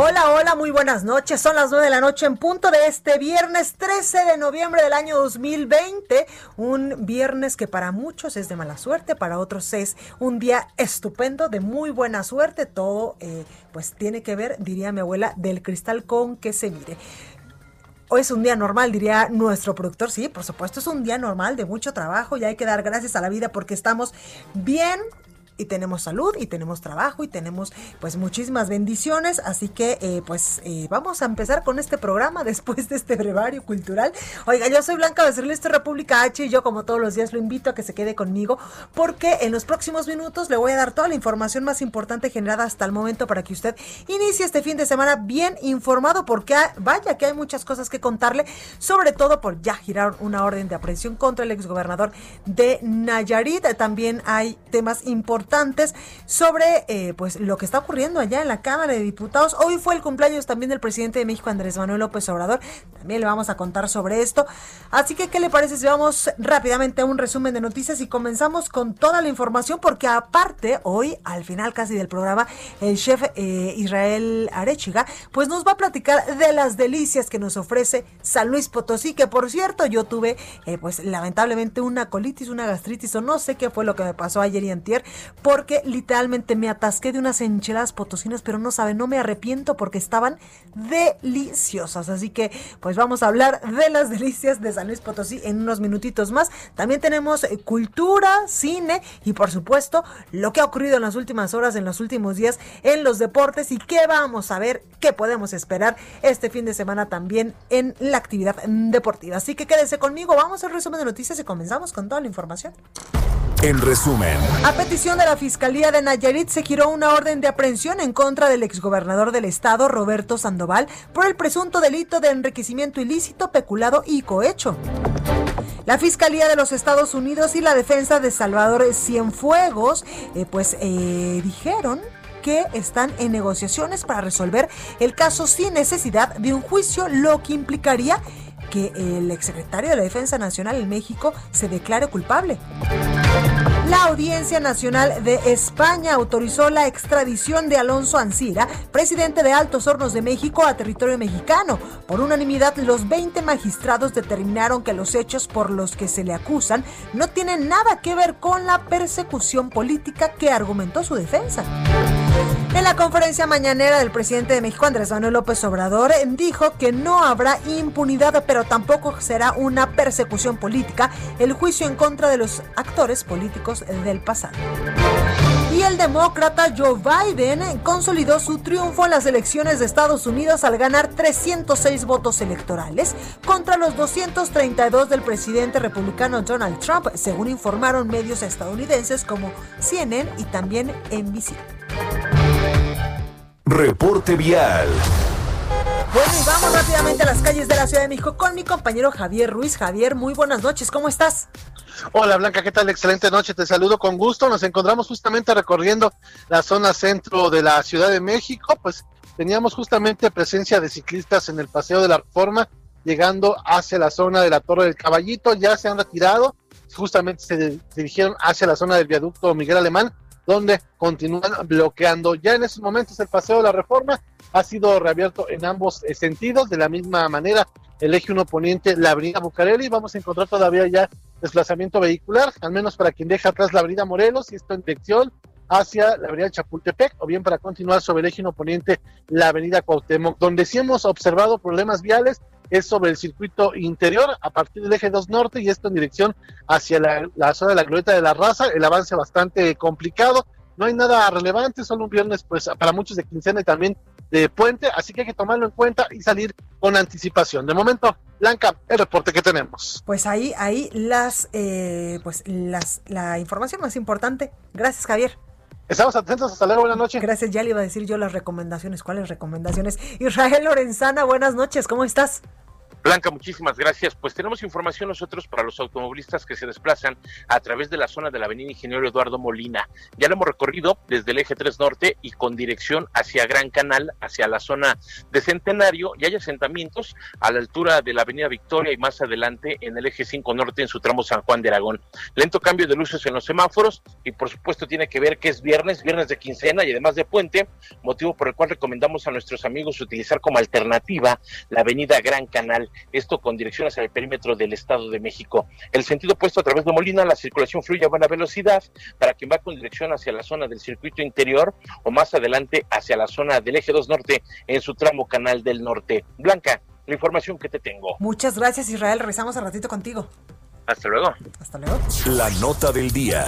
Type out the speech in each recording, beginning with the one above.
Hola, hola, muy buenas noches. Son las 9 de la noche en punto de este viernes 13 de noviembre del año 2020. Un viernes que para muchos es de mala suerte, para otros es un día estupendo, de muy buena suerte. Todo eh, pues tiene que ver, diría mi abuela, del cristal con que se mire. Hoy es un día normal, diría nuestro productor. Sí, por supuesto, es un día normal de mucho trabajo y hay que dar gracias a la vida porque estamos bien y tenemos salud y tenemos trabajo y tenemos pues muchísimas bendiciones. Así que eh, pues eh, vamos a empezar con este programa después de este brevario cultural. Oiga, yo soy Blanca Becerril, esto República H y yo como todos los días lo invito a que se quede conmigo porque en los próximos minutos le voy a dar toda la información más importante generada hasta el momento para que usted inicie este fin de semana bien informado porque vaya que hay muchas cosas que contarle, sobre todo por ya girar una orden de aprehensión contra el exgobernador de Nayarit. También hay temas importantes sobre eh, pues lo que está ocurriendo allá en la Cámara de Diputados. Hoy fue el cumpleaños también del presidente de México, Andrés Manuel López Obrador. También le vamos a contar sobre esto. Así que, ¿qué le parece si vamos rápidamente a un resumen de noticias y comenzamos con toda la información? Porque aparte, hoy, al final casi del programa, el chef eh, Israel Arechiga, pues nos va a platicar de las delicias que nos ofrece San Luis Potosí, que por cierto, yo tuve, eh, pues lamentablemente, una colitis, una gastritis o no sé qué fue lo que me pasó ayer y antier, porque literalmente me atasqué de unas enchiladas potosinas, pero no saben, no me arrepiento porque estaban deliciosas. Así que pues vamos a hablar de las delicias de San Luis Potosí en unos minutitos más. También tenemos eh, cultura, cine y por supuesto lo que ha ocurrido en las últimas horas, en los últimos días en los deportes y qué vamos a ver, qué podemos esperar este fin de semana también en la actividad deportiva. Así que quédese conmigo, vamos al resumen de noticias y comenzamos con toda la información. En resumen. A petición de la Fiscalía de Nayarit se giró una orden de aprehensión en contra del exgobernador del estado, Roberto Sandoval, por el presunto delito de enriquecimiento ilícito, peculado y cohecho. La Fiscalía de los Estados Unidos y la defensa de Salvador Cienfuegos, eh, pues eh, dijeron que están en negociaciones para resolver el caso sin necesidad de un juicio, lo que implicaría que el exsecretario de la Defensa Nacional en México se declare culpable. La Audiencia Nacional de España autorizó la extradición de Alonso Ancira, presidente de Altos Hornos de México, a territorio mexicano. Por unanimidad, los 20 magistrados determinaron que los hechos por los que se le acusan no tienen nada que ver con la persecución política que argumentó su defensa. En la conferencia mañanera del presidente de México, Andrés Manuel López Obrador, dijo que no habrá impunidad, pero tampoco será una persecución política el juicio en contra de los actores políticos del pasado. Y el demócrata Joe Biden consolidó su triunfo en las elecciones de Estados Unidos al ganar 306 votos electorales contra los 232 del presidente republicano Donald Trump, según informaron medios estadounidenses como CNN y también NBC. Reporte vial. Bueno, y vamos rápidamente a las calles de la Ciudad de México con mi compañero Javier Ruiz. Javier, muy buenas noches, ¿cómo estás? Hola Blanca, ¿qué tal? Excelente noche, te saludo con gusto. Nos encontramos justamente recorriendo la zona centro de la Ciudad de México, pues teníamos justamente presencia de ciclistas en el Paseo de la Reforma, llegando hacia la zona de la Torre del Caballito, ya se han retirado, justamente se dirigieron hacia la zona del viaducto Miguel Alemán, donde continúan bloqueando. Ya en estos momentos el Paseo de la Reforma ha sido reabierto en ambos eh, sentidos, de la misma manera el eje 1 poniente, la avenida Bucareli, vamos a encontrar todavía ya desplazamiento vehicular, al menos para quien deja atrás la avenida Morelos y esto en dirección hacia la avenida Chapultepec, o bien para continuar sobre el eje 1 poniente, la avenida Cuauhtémoc, donde sí hemos observado problemas viales, es sobre el circuito interior a partir del eje 2 norte y esto en dirección hacia la, zona de la glorieta de la raza, el avance bastante complicado, no hay nada relevante, solo un viernes pues para muchos de quincena y también de puente, así que hay que tomarlo en cuenta y salir con anticipación. De momento, Blanca, el reporte que tenemos. Pues ahí, ahí las, eh, pues las, la información más importante. Gracias, Javier. Estamos atentos, hasta luego, buenas noches. Gracias, ya le iba a decir yo las recomendaciones. ¿Cuáles recomendaciones? Israel Lorenzana, buenas noches, ¿cómo estás? Blanca, muchísimas gracias. Pues tenemos información nosotros para los automovilistas que se desplazan a través de la zona de la avenida Ingeniero Eduardo Molina. Ya lo hemos recorrido desde el eje 3 norte y con dirección hacia Gran Canal, hacia la zona de Centenario, y hay asentamientos a la altura de la avenida Victoria y más adelante en el eje 5 norte en su tramo San Juan de Aragón. Lento cambio de luces en los semáforos y por supuesto tiene que ver que es viernes, viernes de quincena y además de puente, motivo por el cual recomendamos a nuestros amigos utilizar como alternativa la avenida Gran Canal esto con dirección hacia el perímetro del Estado de México. El sentido opuesto a través de Molina, la circulación fluye a buena velocidad para quien va con dirección hacia la zona del circuito interior o más adelante hacia la zona del eje 2 norte en su tramo Canal del Norte. Blanca, la información que te tengo. Muchas gracias Israel, regresamos al ratito contigo. Hasta luego. Hasta luego. La nota del día.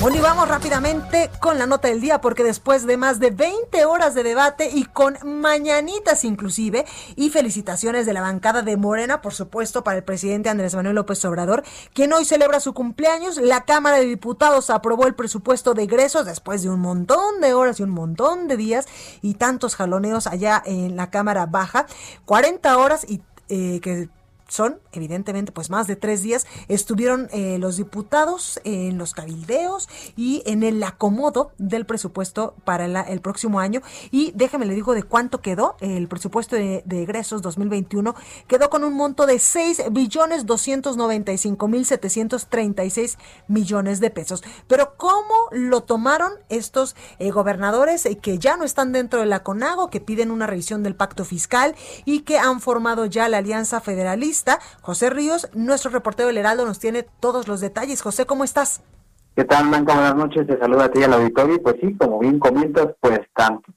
Bueno, y vamos rápidamente con la nota del día, porque después de más de 20 horas de debate y con mañanitas inclusive, y felicitaciones de la bancada de Morena, por supuesto, para el presidente Andrés Manuel López Obrador, quien hoy celebra su cumpleaños, la Cámara de Diputados aprobó el presupuesto de egresos después de un montón de horas y un montón de días y tantos jaloneos allá en la Cámara Baja, 40 horas y eh, que son evidentemente pues más de tres días estuvieron eh, los diputados en los cabildeos y en el acomodo del presupuesto para el próximo año. Y déjame le digo de cuánto quedó el presupuesto de, egresos 2021 quedó con un monto de 6 billones 295 mil 736 millones de pesos. Pero cómo lo tomaron estos eh, gobernadores eh, que ya no están dentro de la CONAGO que piden una revisión del pacto fiscal y que han formado ya la alianza federalista José Ríos, nuestro reportero del Heraldo, nos tiene todos los detalles. José, ¿cómo estás? ¿Qué tal, Blanca? Buenas noches. Te saluda a ti al auditorio. Pues sí, como bien comentas, pues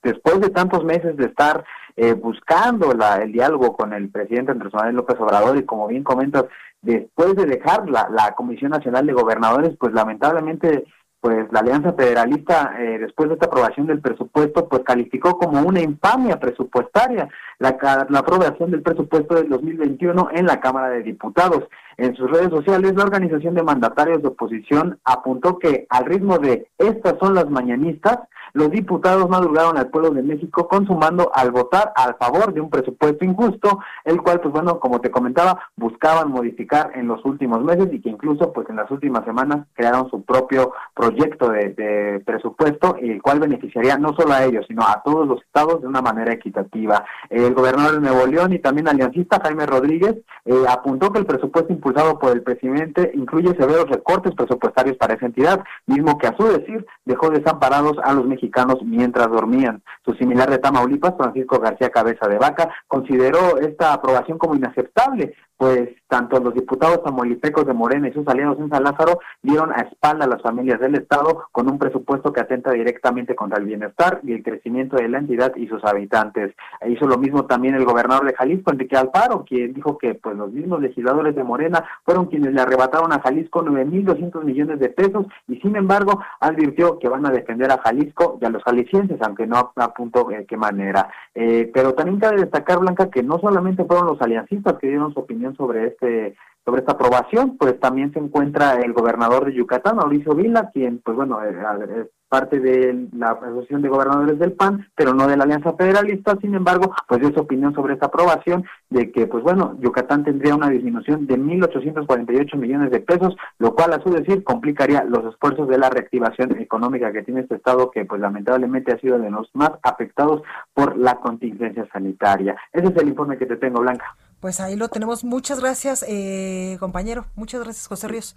después de tantos meses de estar eh, buscando el diálogo con el presidente Andrés Manuel López Obrador y como bien comentas, después de dejar la, la Comisión Nacional de Gobernadores, pues lamentablemente pues la Alianza Federalista, eh, después de esta aprobación del presupuesto, pues calificó como una infamia presupuestaria la, la aprobación del presupuesto del 2021 en la Cámara de Diputados. En sus redes sociales, la Organización de Mandatarios de Oposición apuntó que al ritmo de estas son las mañanistas, los diputados madrugaron al pueblo de México consumando al votar a favor de un presupuesto injusto, el cual, pues bueno, como te comentaba, buscaban modificar en los últimos meses y que incluso, pues en las últimas semanas crearon su propio proyecto de, de presupuesto, el cual beneficiaría no solo a ellos, sino a todos los estados de una manera equitativa. El gobernador de Nuevo León y también aliancista Jaime Rodríguez eh, apuntó que el presupuesto impulsado por el presidente incluye severos recortes presupuestarios para esa entidad, mismo que a su decir dejó desamparados a los mexicanos mientras dormían. Su similar de Tamaulipas, Francisco García Cabeza de Vaca, consideró esta aprobación como inaceptable, pues tanto los diputados tamolipecos de Morena y sus aliados en San Lázaro dieron a espalda a las familias del Estado con un presupuesto que atenta directamente contra el bienestar y el crecimiento de la entidad y sus habitantes. E hizo lo mismo también el gobernador de Jalisco, Enrique Alfaro, quien dijo que pues los mismos legisladores de Morena fueron quienes le arrebataron a Jalisco 9.200 millones de pesos y sin embargo advirtió que van a defender a Jalisco y a los jaliscienses, aunque no apuntó de qué manera. Eh, pero también cabe destacar, Blanca, que no solamente fueron los aliancistas que dieron su opinión sobre este sobre esta aprobación, pues también se encuentra el gobernador de Yucatán, Mauricio Vila, quien, pues bueno, eh, parte de la Asociación de Gobernadores del PAN, pero no de la Alianza Federalista, sin embargo, pues dio su opinión sobre esta aprobación de que, pues bueno, Yucatán tendría una disminución de 1.848 millones de pesos, lo cual a su decir complicaría los esfuerzos de la reactivación económica que tiene este estado, que pues lamentablemente ha sido de los más afectados por la contingencia sanitaria. Ese es el informe que te tengo, Blanca. Pues ahí lo tenemos. Muchas gracias, eh, compañero. Muchas gracias, José Ríos.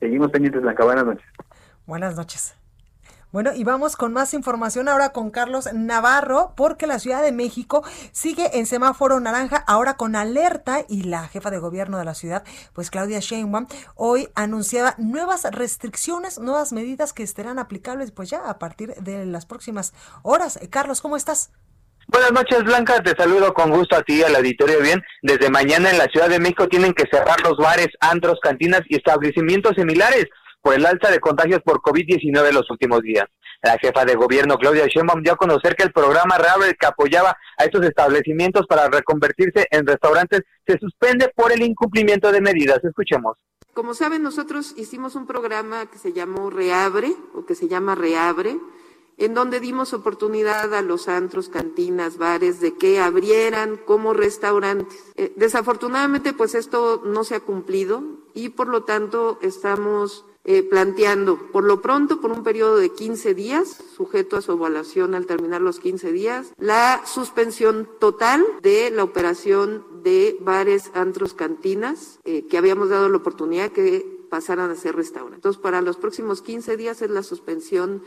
Seguimos pendientes, Blanca. Buenas noches. Buenas noches. Bueno, y vamos con más información ahora con Carlos Navarro, porque la Ciudad de México sigue en semáforo naranja, ahora con alerta, y la jefa de gobierno de la ciudad, pues Claudia Sheinbaum, hoy anunciaba nuevas restricciones, nuevas medidas que estarán aplicables pues ya a partir de las próximas horas. Carlos, ¿cómo estás? Buenas noches, Blanca. Te saludo con gusto a ti y al auditorio. Bien, desde mañana en la Ciudad de México tienen que cerrar los bares, antros, cantinas y establecimientos similares por el alza de contagios por COVID-19 en los últimos días. La jefa de gobierno, Claudia Sheinbaum, dio a conocer que el programa Reabre que apoyaba a estos establecimientos para reconvertirse en restaurantes se suspende por el incumplimiento de medidas. Escuchemos. Como saben, nosotros hicimos un programa que se llamó Reabre o que se llama Reabre, en donde dimos oportunidad a los antros, cantinas, bares de que abrieran como restaurantes. Eh, desafortunadamente, pues esto no se ha cumplido y por lo tanto estamos eh, planteando, por lo pronto, por un periodo de 15 días, sujeto a su evaluación al terminar los 15 días, la suspensión total de la operación de bares, antros, cantinas, eh, que habíamos dado la oportunidad que pasaran a ser restaurantes. Entonces, para los próximos 15 días es la suspensión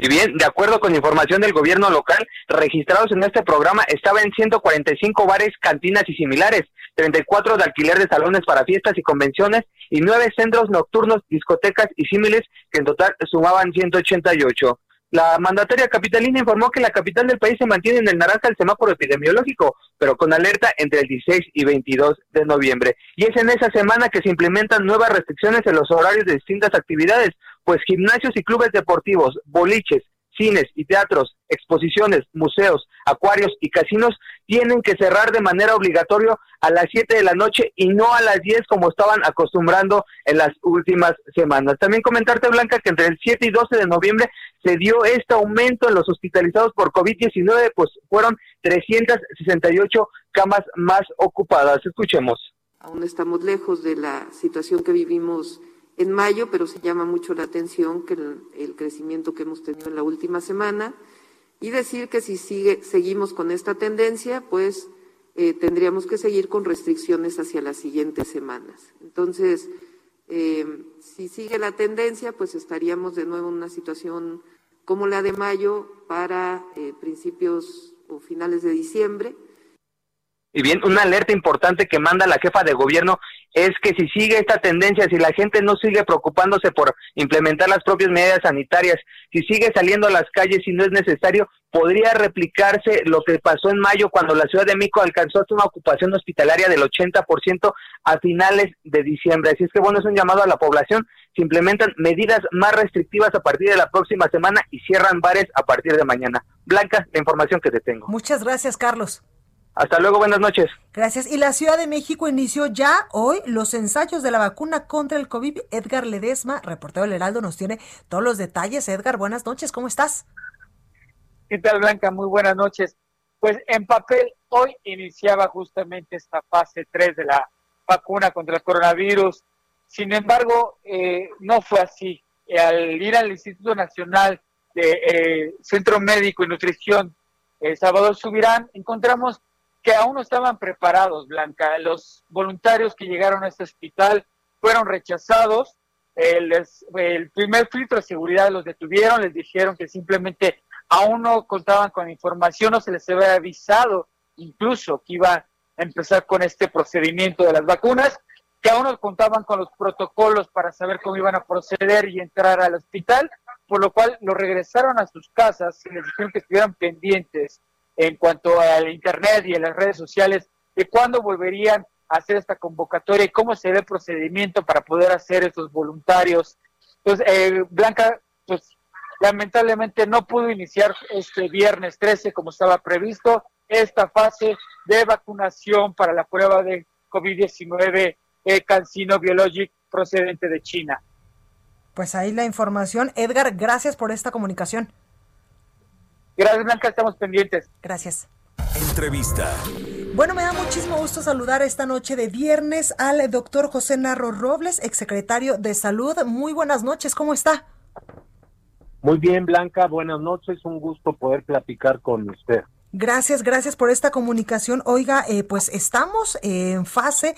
y bien, de acuerdo con información del gobierno local, registrados en este programa estaban 145 bares, cantinas y similares, 34 de alquiler de salones para fiestas y convenciones y 9 centros nocturnos, discotecas y símiles que en total sumaban 188. La mandataria capitalina informó que la capital del país se mantiene en el naranja del semáforo epidemiológico, pero con alerta entre el 16 y 22 de noviembre. Y es en esa semana que se implementan nuevas restricciones en los horarios de distintas actividades, pues gimnasios y clubes deportivos, boliches, cines y teatros, exposiciones, museos, acuarios y casinos tienen que cerrar de manera obligatoria a las 7 de la noche y no a las 10 como estaban acostumbrando en las últimas semanas. También comentarte, Blanca, que entre el 7 y 12 de noviembre se dio este aumento en los hospitalizados por COVID-19, pues fueron 368 camas más ocupadas. Escuchemos. Aún estamos lejos de la situación que vivimos en mayo, pero se llama mucho la atención que el, crecimiento que hemos tenido en la última semana y decir que si sigue, seguimos con esta tendencia, pues eh, tendríamos que seguir con restricciones hacia las siguientes semanas. Entonces, eh, si sigue la tendencia, pues estaríamos de nuevo en una situación como la de mayo para eh, principios o finales de diciembre y bien, una alerta importante que manda la jefa de gobierno es que si sigue esta tendencia, si la gente no sigue preocupándose por implementar las propias medidas sanitarias, si sigue saliendo a las calles y no es necesario, podría replicarse lo que pasó en mayo cuando la Ciudad de México alcanzó una ocupación hospitalaria del 80% a finales de diciembre. Así es que bueno, es un llamado a la población, se implementan medidas más restrictivas a partir de la próxima semana y cierran bares a partir de mañana. Blanca, la información que te tengo. Muchas gracias, Carlos. Hasta luego, buenas noches. Gracias. Y la Ciudad de México inició ya hoy los ensayos de la vacuna contra el COVID. Edgar Ledesma, reportero del Heraldo, nos tiene todos los detalles. Edgar, buenas noches, ¿cómo estás? ¿Qué tal, Blanca? Muy buenas noches. Pues en papel, hoy iniciaba justamente esta fase 3 de la vacuna contra el coronavirus. Sin embargo, eh, no fue así. Al ir al Instituto Nacional de eh, Centro Médico y Nutrición, el Salvador Subirán, encontramos que aún no estaban preparados, Blanca. Los voluntarios que llegaron a este hospital fueron rechazados. El, primer filtro de seguridad los detuvieron, les dijeron que simplemente aún no contaban con información, no se les había avisado incluso que iba a empezar con este procedimiento de las vacunas, que aún no contaban con los protocolos para saber cómo iban a proceder y entrar al hospital, por lo cual lo regresaron a sus casas y les dijeron que estuvieran pendientes en cuanto al Internet y a las redes sociales de cuándo volverían a hacer esta convocatoria y cómo se ve el procedimiento para poder hacer estos voluntarios. Entonces, eh, Blanca, pues lamentablemente no pudo iniciar este viernes 13 como estaba previsto esta fase de vacunación para la prueba de COVID-19 eh, Cancino Biologic procedente de China. Pues ahí la información. Edgar, gracias por esta comunicación. Gracias, Blanca, estamos pendientes. Gracias. Entrevista. Bueno, me da muchísimo gusto saludar esta noche de viernes al doctor José Narro Robles, exsecretario de Salud. Muy buenas noches, ¿cómo está? Muy bien, Blanca, buenas noches, un gusto poder platicar con usted. Gracias, gracias por esta comunicación. Oiga, eh, pues estamos en fase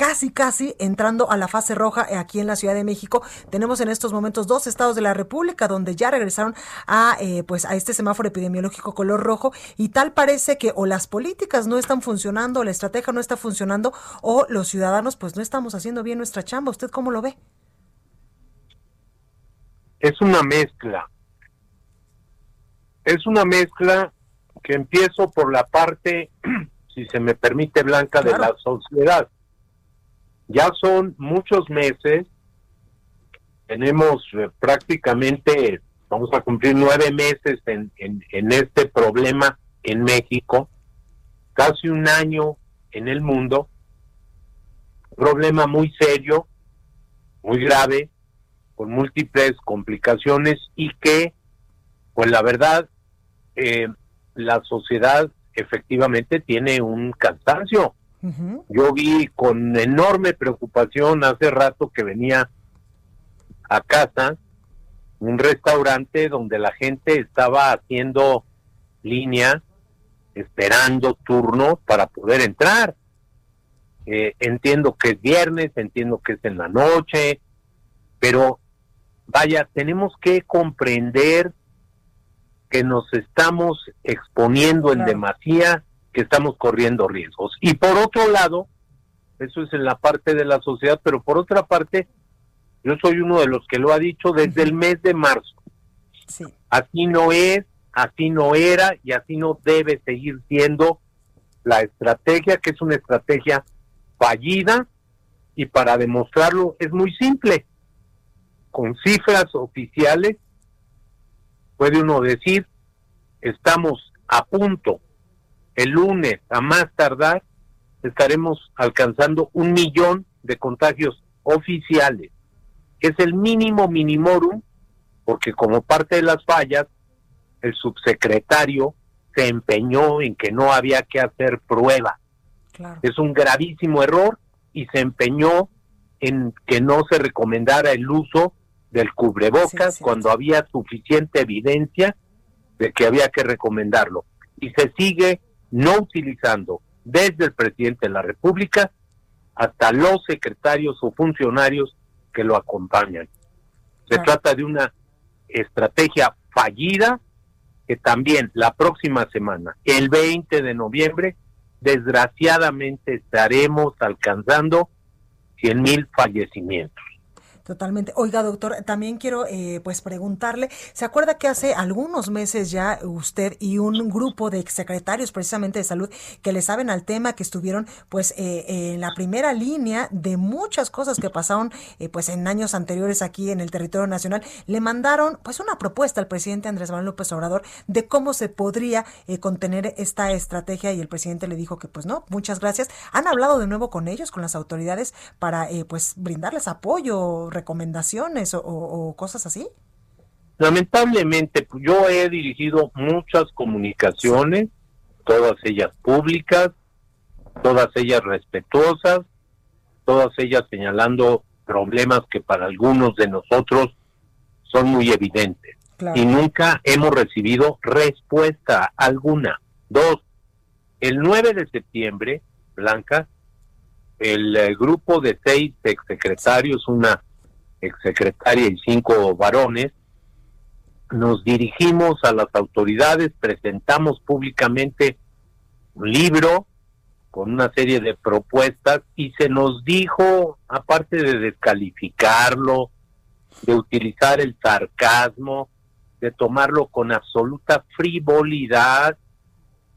casi, casi entrando a la fase roja aquí en la Ciudad de México. Tenemos en estos momentos dos estados de la República donde ya regresaron a, eh, pues, a este semáforo epidemiológico color rojo y tal parece que o las políticas no están funcionando, o la estrategia no está funcionando o los ciudadanos pues no estamos haciendo bien nuestra chamba. ¿Usted cómo lo ve? Es una mezcla. Es una mezcla que empiezo por la parte, si se me permite, blanca, de la sociedad ya son muchos meses, tenemos eh, prácticamente vamos a cumplir nueve meses en, en este problema en México, casi un año en el mundo, problema muy serio, muy grave, con múltiples complicaciones y que, pues la verdad, eh, la sociedad efectivamente tiene un cansancio. Yo vi con enorme preocupación hace rato que venía a casa un restaurante donde la gente estaba haciendo línea, esperando turno para poder entrar. Eh, entiendo que es viernes, entiendo que es en la noche, pero vaya, tenemos que comprender que nos estamos exponiendo en demasía, que estamos corriendo riesgos. Y por otro lado, eso es en la parte de la sociedad, pero por otra parte, yo soy uno de los que lo ha dicho desde el mes de marzo. Así no es, así no era y así no debe seguir siendo la estrategia, que es una estrategia fallida y para demostrarlo es muy simple. Con cifras oficiales puede uno decir, estamos a punto, el lunes a más tardar, estaremos alcanzando un millón de contagios oficiales, que es el mínimo minimorum, porque como parte de las fallas, el subsecretario se empeñó en que no había que hacer prueba. Es un gravísimo error y se empeñó en que no se recomendara el uso del cubrebocas cuando había suficiente evidencia de que había que recomendarlo. Y se sigue no utilizando desde el presidente de la República hasta los secretarios o funcionarios que lo acompañan. Se trata de una estrategia fallida que también la próxima semana, el 20 de noviembre, desgraciadamente estaremos alcanzando 100 mil fallecimientos. Totalmente. Oiga, doctor, también quiero eh, pues preguntarle, ¿se acuerda que hace algunos meses ya usted y un grupo de exsecretarios precisamente de salud que le saben al tema, que estuvieron pues eh, en la primera línea de muchas cosas que pasaron eh, pues en años anteriores aquí en el territorio nacional, le mandaron pues una propuesta al presidente Andrés Manuel López Obrador de cómo se podría contener esta estrategia y el presidente le dijo que pues no, muchas gracias. ¿Han hablado de nuevo con ellos, con las autoridades para pues brindarles apoyo? Recomendaciones o, cosas así? Lamentablemente, pues, yo he dirigido muchas comunicaciones, todas ellas públicas, todas ellas respetuosas, todas ellas señalando problemas que para algunos de nosotros son muy evidentes. Y nunca hemos recibido respuesta alguna. Dos, el 9 de septiembre, Blanca, el, el grupo de seis exsecretarios, una exsecretaria y cinco varones, nos dirigimos a las autoridades, presentamos públicamente un libro con una serie de propuestas y se nos dijo, aparte de descalificarlo, de utilizar el sarcasmo, de tomarlo con absoluta frivolidad,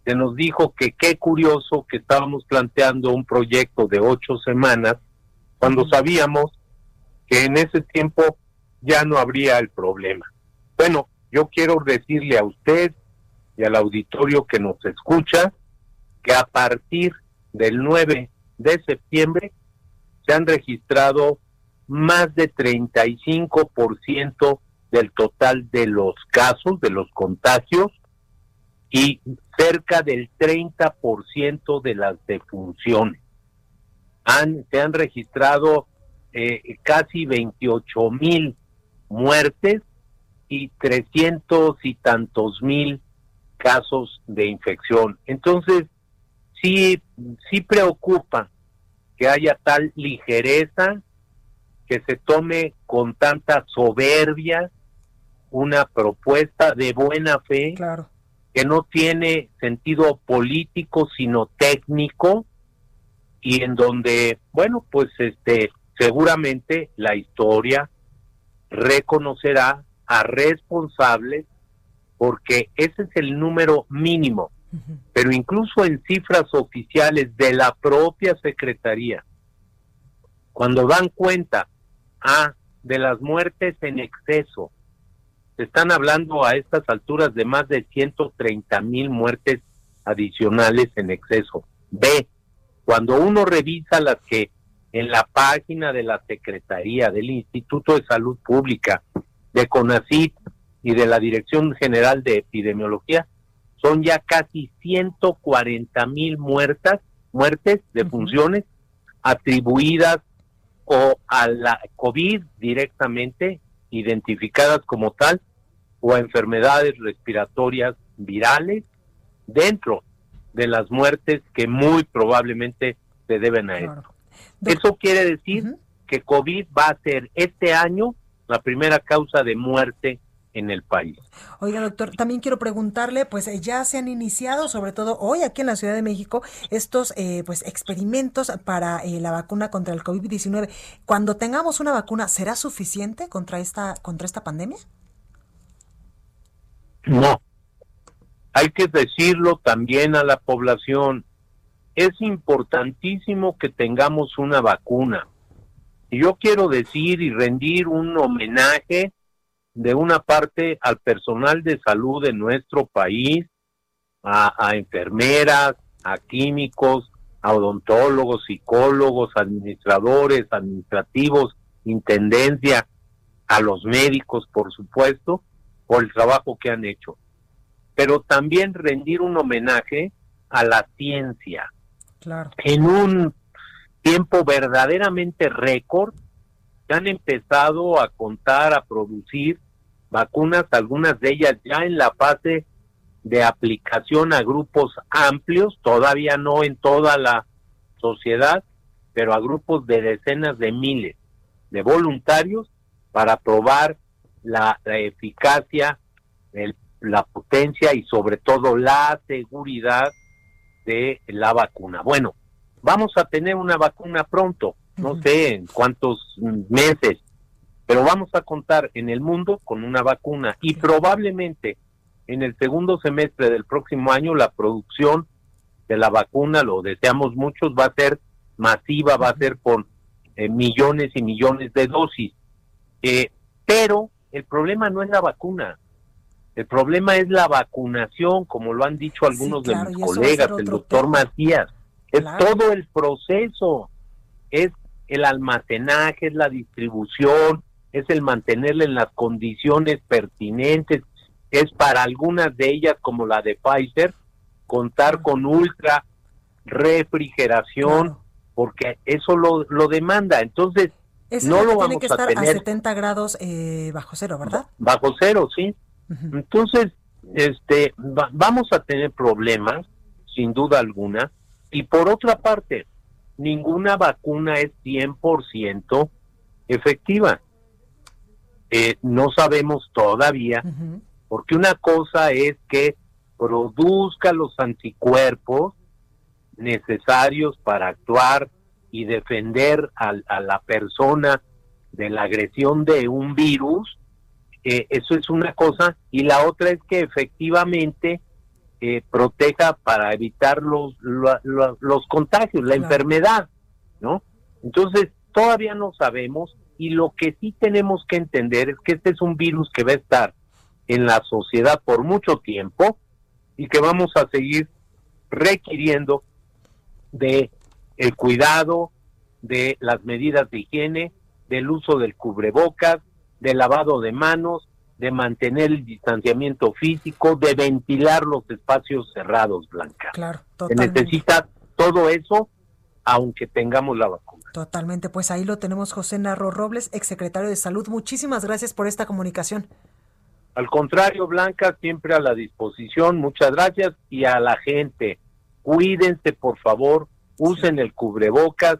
se nos dijo que qué curioso que estábamos planteando un proyecto de ocho semanas cuando sabíamos que en ese tiempo ya no habría el problema. Bueno, yo quiero decirle a usted y al auditorio que nos escucha que a partir del 9 de septiembre se han registrado más de 35% del total de los casos, de los contagios, y cerca del 30% de las defunciones. Han, se han registrado eh, casi 28 mil muertes y 300 y tantos mil casos de infección. Entonces, sí, sí preocupa que haya tal ligereza, que se tome con tanta soberbia una propuesta de buena fe que no tiene sentido político sino técnico y en donde bueno pues este seguramente la historia reconocerá a responsables porque ese es el número mínimo. Pero incluso en cifras oficiales de la propia Secretaría, cuando dan cuenta ah, de las muertes en exceso, se están hablando a estas alturas de más de 130 mil muertes adicionales en exceso. B, cuando uno revisa las que en la página de la Secretaría del Instituto de Salud Pública, de CONACYT y de la Dirección General de Epidemiología, son ya casi 140 mil muertas, muertes de funciones atribuidas o a la COVID directamente, identificadas como tal, o a enfermedades respiratorias virales dentro de las muertes que muy probablemente se deben a esto. Eso quiere decir que COVID va a ser este año la primera causa de muerte en el país. Oiga, doctor, también quiero preguntarle, pues eh, ya se han iniciado, sobre todo hoy aquí en la Ciudad de México, estos eh, pues experimentos para eh, la vacuna contra el COVID-19. Cuando tengamos una vacuna, ¿será suficiente contra esta contra esta pandemia? No. Hay que decirlo también a la población. Es importantísimo que tengamos una vacuna. Y yo quiero decir y rendir un homenaje de una parte al personal de salud de nuestro país, a, enfermeras, a químicos, a odontólogos, psicólogos, administradores, administrativos, intendencia, a los médicos, por supuesto, por el trabajo que han hecho. Pero también rendir un homenaje a la ciencia. En un tiempo verdaderamente récord, han empezado a contar, a producir vacunas, algunas de ellas ya en la fase de aplicación a grupos amplios, todavía no en toda la sociedad, pero a grupos de decenas de miles de voluntarios para probar la, eficacia, la potencia y sobre todo la seguridad de la vacuna. Bueno, vamos a tener una vacuna pronto, no sé en cuántos meses, pero vamos a contar en el mundo con una vacuna y probablemente en el segundo semestre del próximo año la producción de la vacuna, lo deseamos muchos, va a ser masiva, va a ser por eh, millones y millones de dosis. Eh, pero el problema no es la vacuna, el problema es la vacunación, como lo han dicho algunos de mis colegas, el doctor Macías. Es todo el proceso, es el almacenaje, es la distribución, es el mantenerla en las condiciones pertinentes, es para algunas de ellas, como la de Pfizer, contar con ultra refrigeración, porque eso lo, lo demanda. Entonces, no lo vamos que estar a, tener. a 70 grados eh, bajo cero, ¿verdad? Bajo cero, sí. Entonces, este, vamos a tener problemas, sin duda alguna, y por otra parte, ninguna vacuna es 100% efectiva. Eh, no sabemos todavía, porque una cosa es que produzca los anticuerpos necesarios para actuar y defender a la persona de la agresión de un virus, eh, eso es una cosa, y la otra es que efectivamente eh, proteja para evitar los, los, contagios, la enfermedad, ¿no? Entonces, todavía no sabemos, y lo que sí tenemos que entender es que este es un virus que va a estar en la sociedad por mucho tiempo y que vamos a seguir requiriendo de el cuidado, de las medidas de higiene, del uso del cubrebocas, de lavado de manos, de mantener el distanciamiento físico, de ventilar los espacios cerrados, Blanca. Claro, Se necesita todo eso, aunque tengamos la vacuna. Totalmente, pues ahí lo tenemos José Narro Robles, exsecretario de Salud. Muchísimas gracias por esta comunicación. Al contrario, Blanca, siempre a la disposición. Muchas gracias y a la gente, cuídense, por favor, usen el cubrebocas,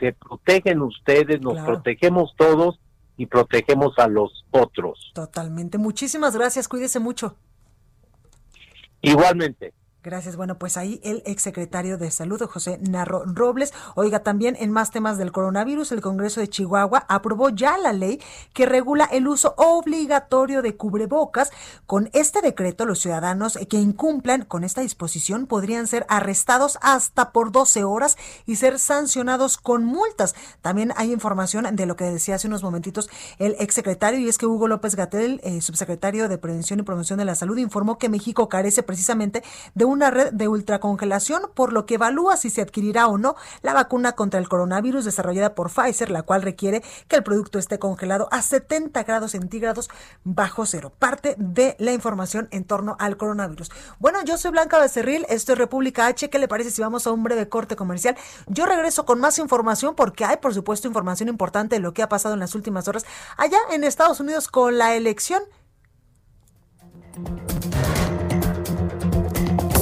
se protegen ustedes, nos protegemos todos y protegemos a los otros. Totalmente. Muchísimas gracias. Cuídese mucho. Igualmente. Gracias. Bueno, pues ahí el exsecretario de Salud, José Narro Robles. Oiga, también en más temas del coronavirus, el Congreso de Chihuahua aprobó ya la ley que regula el uso obligatorio de cubrebocas. Con este decreto, los ciudadanos que incumplan con esta disposición podrían ser arrestados hasta por 12 horas y ser sancionados con multas. También hay información de lo que decía hace unos momentitos el exsecretario, y es que Hugo López Gatel, eh, subsecretario de Prevención y Promoción de la Salud, informó que México carece precisamente de una red de ultracongelación, por lo que evalúa si se adquirirá o no la vacuna contra el coronavirus desarrollada por Pfizer, la cual requiere que el producto esté congelado a 70 grados centígrados bajo cero. Parte de la información en torno al coronavirus. Bueno, yo soy Blanca Becerril, esto es República H. ¿Qué le parece si vamos a un breve corte comercial? Yo regreso con más información porque hay, por supuesto, información importante de lo que ha pasado en las últimas horas allá en Estados Unidos con la elección.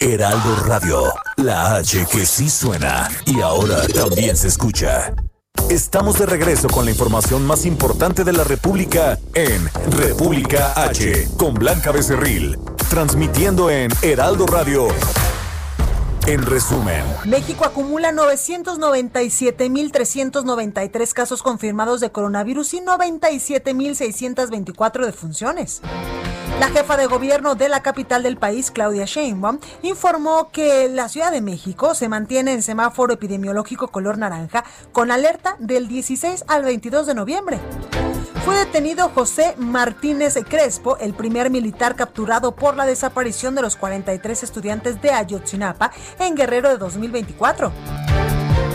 Heraldo Radio, la H que sí suena y ahora también se escucha. Estamos de regreso con la información más importante de la República en República H con Blanca Becerril, transmitiendo en Heraldo Radio. En resumen, México acumula 997.393 casos confirmados de coronavirus y 97.624 defunciones. La jefa de gobierno de la capital del país, Claudia Sheinbaum, informó que la Ciudad de México se mantiene en semáforo epidemiológico color naranja con alerta del 16 al 22 de noviembre. Fue detenido José Martínez Crespo, el primer militar capturado por la desaparición de los 43 estudiantes de Ayotzinapa en Guerrero de 2024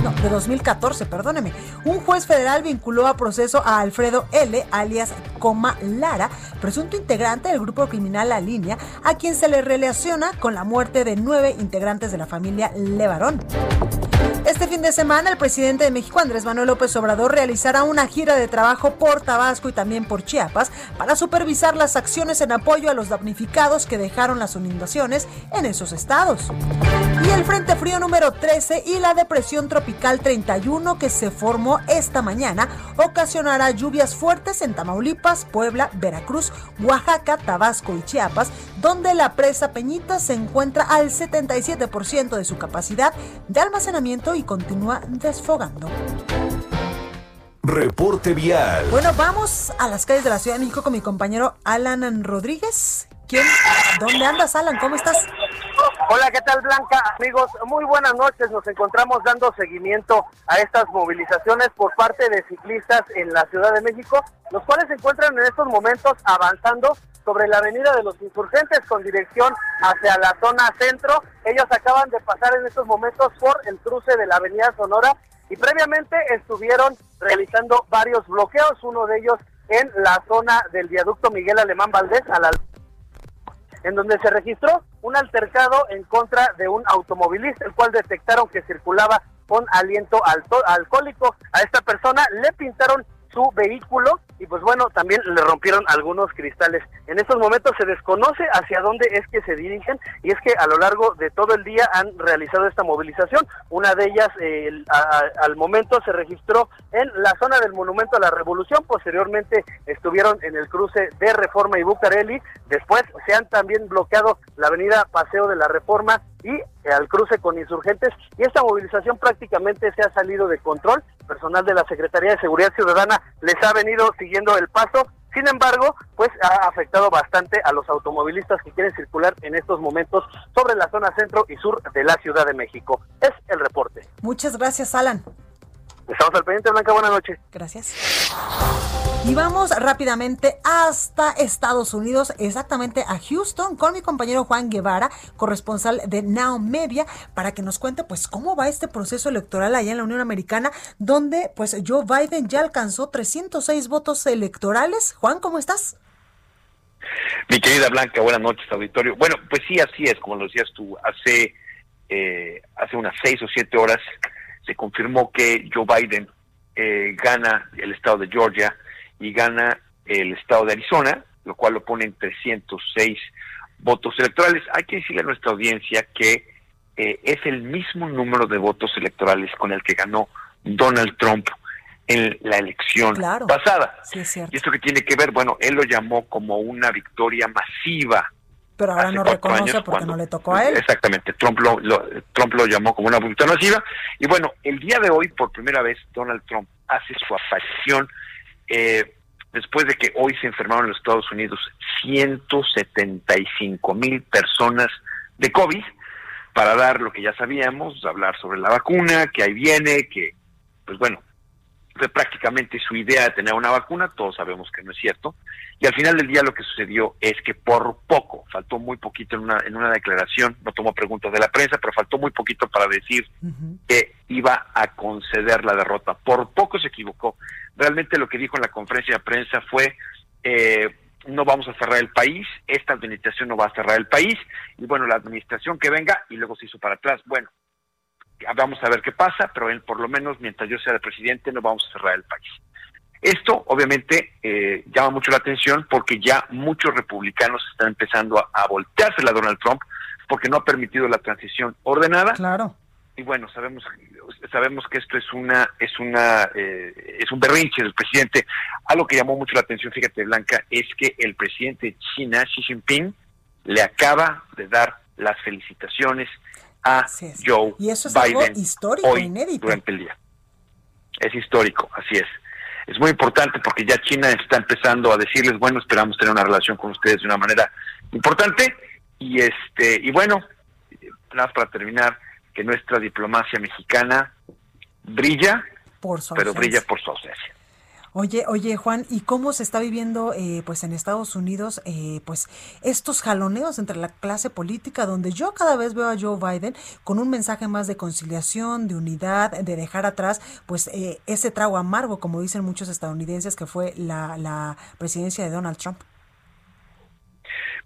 no, de 2014, perdóneme. Un juez federal vinculó a proceso a Alfredo L., alias Coma Lara, presunto integrante del grupo criminal La Línea, a quien se le relaciona con la muerte de nueve integrantes de la familia Levarón. Este fin de semana, el presidente de México, Andrés Manuel López Obrador, realizará una gira de trabajo por Tabasco y también por Chiapas para supervisar las acciones en apoyo a los damnificados que dejaron las inundaciones en esos estados. Y el Frente Frío número 13 y la depresión tropical 31 que se formó esta mañana ocasionará lluvias fuertes en Tamaulipas, Puebla, Veracruz, Oaxaca, Tabasco y Chiapas, donde la presa Peñita se encuentra al 77% de su capacidad de almacenamiento y continúa desfogando. reporte vial. Bueno, vamos a las calles de la Ciudad de México con mi compañero Alan Rodríguez. ¿Quién? ¿Dónde andas, Alan? ¿Cómo estás? Hola, ¿qué tal Blanca? Amigos, muy buenas noches. Nos encontramos dando seguimiento a estas movilizaciones por parte de ciclistas en la Ciudad de México, los cuales se encuentran en estos momentos avanzando sobre la avenida de los insurgentes con dirección hacia la zona centro. Ellos acaban de pasar en estos momentos por el cruce de la avenida Sonora y previamente estuvieron realizando varios bloqueos, uno de ellos en la zona del viaducto Miguel Alemán Valdés a la en donde se registró un altercado en contra de un automovilista, el cual detectaron que circulaba con aliento alcohólico. A esta persona le pintaron su vehículo y pues bueno, también le rompieron algunos cristales. En estos momentos se desconoce hacia dónde es que se dirigen y es que a lo largo de todo el día han realizado esta movilización. Una de ellas eh, al momento se registró en la zona del Monumento a la Revolución, posteriormente estuvieron en el cruce de Reforma y Bucareli, después se han también bloqueado la avenida Paseo de la Reforma y al cruce con insurgentes y esta movilización prácticamente se ha salido de control. Personal de la Secretaría de Seguridad Ciudadana les ha venido siguiendo el paso. Sin embargo, pues ha afectado bastante a los automovilistas que quieren circular en estos momentos sobre la zona centro y sur de la Ciudad de México. Es el reporte. Muchas gracias, Alan. Estamos al pendiente, Blanca. Buenas noches. Gracias. Y vamos rápidamente hasta Estados Unidos, exactamente a Houston, con mi compañero Juan Guevara, corresponsal de Now Media, para que nos cuente pues cómo va este proceso electoral allá en la Unión Americana, donde pues Joe Biden ya alcanzó 306 votos electorales. Juan, ¿cómo estás? Mi querida Blanca, buenas noches, auditorio. Bueno, pues sí, así es, como lo decías tú, hace, eh, hace unas seis o siete horas se confirmó que Joe Biden eh, gana el estado de Georgia y gana el estado de Arizona, lo cual lo pone en 306 votos electorales. Hay que decirle a nuestra audiencia que eh, es el mismo número de votos electorales con el que ganó Donald Trump en la elección pasada. ¿Y esto que tiene que ver? Bueno, él lo llamó como una victoria masiva. Pero ahora no reconoce porque no le tocó a él. Exactamente, Trump lo, Trump lo llamó como una victoria masiva. Y bueno, el día de hoy, por primera vez, Donald Trump hace su aparición eh, después de que hoy se enfermaron en los Estados Unidos 175 mil personas de COVID, para dar lo que ya sabíamos, hablar sobre la vacuna, que ahí viene, que, pues bueno, fue prácticamente su idea de tener una vacuna, todos sabemos que no es cierto, y al final del día lo que sucedió es que por poco, faltó muy poquito en una, en una declaración, no tomó preguntas de la prensa, pero faltó muy poquito para decir que iba a conceder la derrota, por poco se equivocó. Realmente lo que dijo en la conferencia de prensa fue, eh, no vamos a cerrar el país, esta administración no va a cerrar el país, y bueno, la administración que venga, y luego se hizo para atrás, bueno, vamos a ver qué pasa, pero él, por lo menos mientras yo sea el presidente no vamos a cerrar el país. Esto obviamente eh, llama mucho la atención porque ya muchos republicanos están empezando a, a voltearse a Donald Trump porque no ha permitido la transición ordenada. Claro. Y bueno, sabemos sabemos que esto es una es una eh, es un berrinche del presidente. Algo que llamó mucho la atención, fíjate Blanca, es que el presidente de China Xi Jinping le acaba de dar las felicitaciones a Joe y eso es Biden algo histórico, inédito. durante el día. Es histórico, así es. Es muy importante porque ya China está empezando a decirles, bueno, esperamos tener una relación con ustedes de una manera importante y este y bueno, nada más para terminar, que nuestra diplomacia mexicana brilla, pero brilla por su ausencia. Oye, oye, Juan, ¿y cómo se está viviendo, eh, pues, en Estados Unidos, eh, pues, estos jaloneos entre la clase política, donde yo cada vez veo a Joe Biden con un mensaje más de conciliación, de unidad, de dejar atrás, pues, eh, ese trago amargo, como dicen muchos estadounidenses, que fue la, la presidencia de Donald Trump?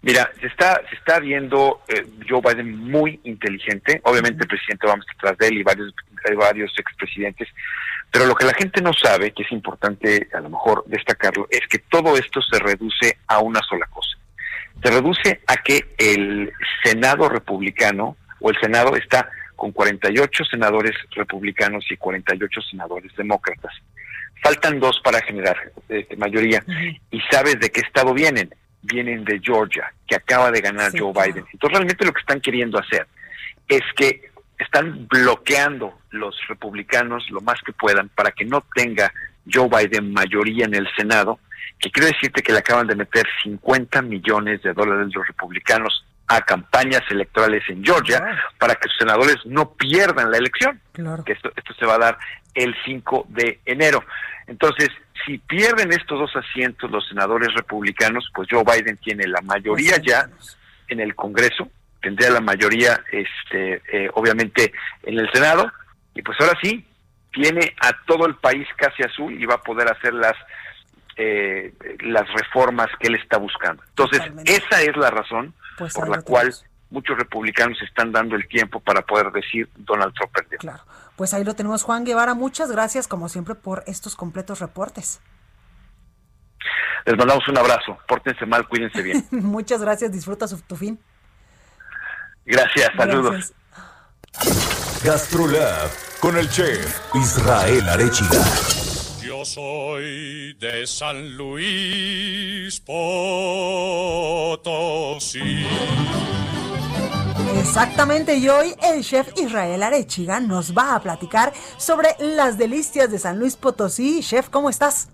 Mira, se está, se está viendo eh, Joe Biden muy inteligente. Obviamente el presidente vamos detrás de él y varios, hay varios expresidentes. Pero lo que la gente no sabe, que es importante a lo mejor destacarlo, es que todo esto se reduce a una sola cosa. Se reduce a que el Senado republicano o el Senado está con 48 senadores republicanos y 48 senadores demócratas. Faltan dos para generar este, mayoría. ¿Y sabes de qué estado vienen? vienen de Georgia, que acaba de ganar Joe Biden. Entonces realmente lo que están queriendo hacer es que están bloqueando los republicanos lo más que puedan para que no tenga Joe Biden mayoría en el Senado, que quiero decirte que le acaban de meter 50 millones de dólares los republicanos a campañas electorales en Georgia para que sus senadores no pierdan la elección. Que esto, esto se va a dar el 5 de enero. Entonces, si pierden estos dos asientos los senadores republicanos, pues Joe Biden tiene la mayoría ya en el Congreso, tendría la mayoría, este, eh, obviamente, en el Senado, y pues ahora sí, tiene a todo el país casi azul y va a poder hacer las eh, las reformas que él está buscando. Entonces, esa es la razón pues por la cual muchos republicanos están dando el tiempo para poder decir Donald Trump perdió. Claro. Pues ahí lo tenemos, Juan Guevara. Muchas gracias, como siempre, por estos completos reportes. Les mandamos un abrazo. Pórtense mal, cuídense bien. Muchas gracias. Disfruta su, tu fin. Gracias. Saludos. GastroLab con el chef Israel Arechiga. Yo soy de San Luis Potosí. Exactamente, y hoy el chef Israel Arechiga nos va a platicar sobre las delicias de San Luis Potosí. Chef, ¿cómo estás?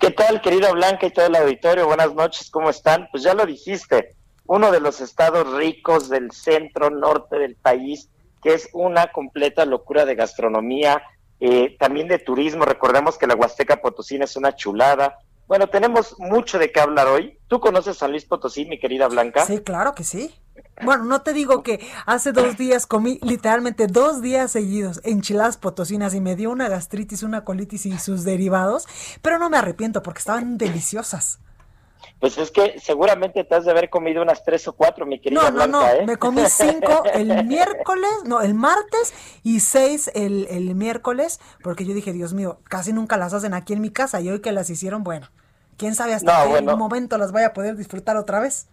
¿Qué tal, querida Blanca y todo el auditorio? Buenas noches, ¿cómo están? Pues ya lo dijiste, uno de los estados ricos del centro norte del país, que es una completa locura de gastronomía, eh, también de turismo. Recordemos que la Huasteca Potosina es una chulada. Bueno, tenemos mucho de qué hablar hoy. ¿Tú conoces San Luis Potosí, mi querida Blanca? Sí, claro que sí. Bueno, no te digo que hace dos días comí literalmente dos días seguidos enchiladas potosinas y me dio una gastritis, una colitis y sus derivados, pero no me arrepiento porque estaban deliciosas. Pues es que seguramente te has de haber comido unas tres o cuatro, mi querida No, no, Blanca, no, ¿eh? me comí cinco el miércoles, no, el martes y seis el, el miércoles, porque yo dije, Dios mío, casi nunca las hacen aquí en mi casa y hoy que las hicieron, bueno, quién sabe hasta No, qué bueno. momento las voy a poder disfrutar otra vez.